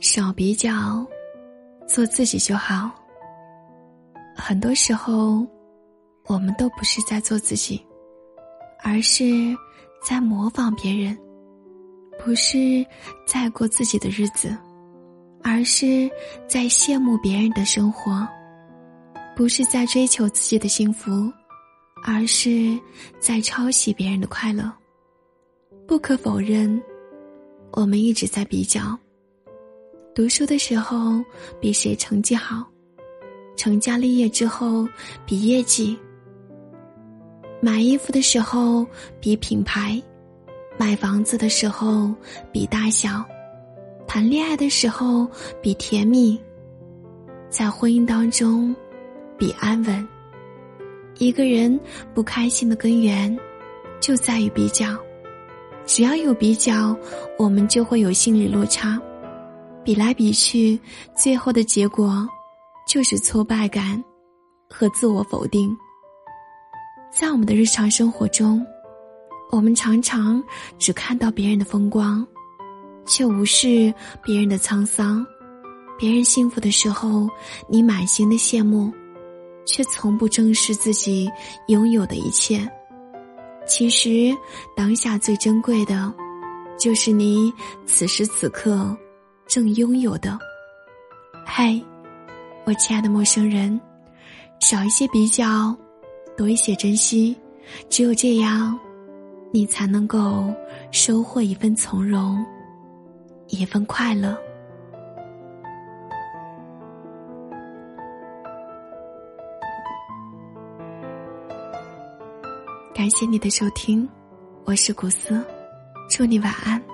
少比较，做自己就好。很多时候，我们都不是在做自己，而是在模仿别人；不是在过自己的日子，而是在羡慕别人的生活；不是在追求自己的幸福，而是在抄袭别人的快乐。不可否认，我们一直在比较。读书的时候比谁成绩好，成家立业之后比业绩，买衣服的时候比品牌，买房子的时候比大小，谈恋爱的时候比甜蜜，在婚姻当中比安稳。一个人不开心的根源就在于比较，只要有比较，我们就会有心理落差。比来比去，最后的结果就是挫败感和自我否定。在我们的日常生活中，我们常常只看到别人的风光，却无视别人的沧桑。别人幸福的时候，你满心的羡慕，却从不正视自己拥有的一切。其实，当下最珍贵的，就是你此时此刻。正拥有的，嗨，我亲爱的陌生人，少一些比较，多一些珍惜，只有这样，你才能够收获一份从容，一份快乐。感谢你的收听，我是古斯，祝你晚安。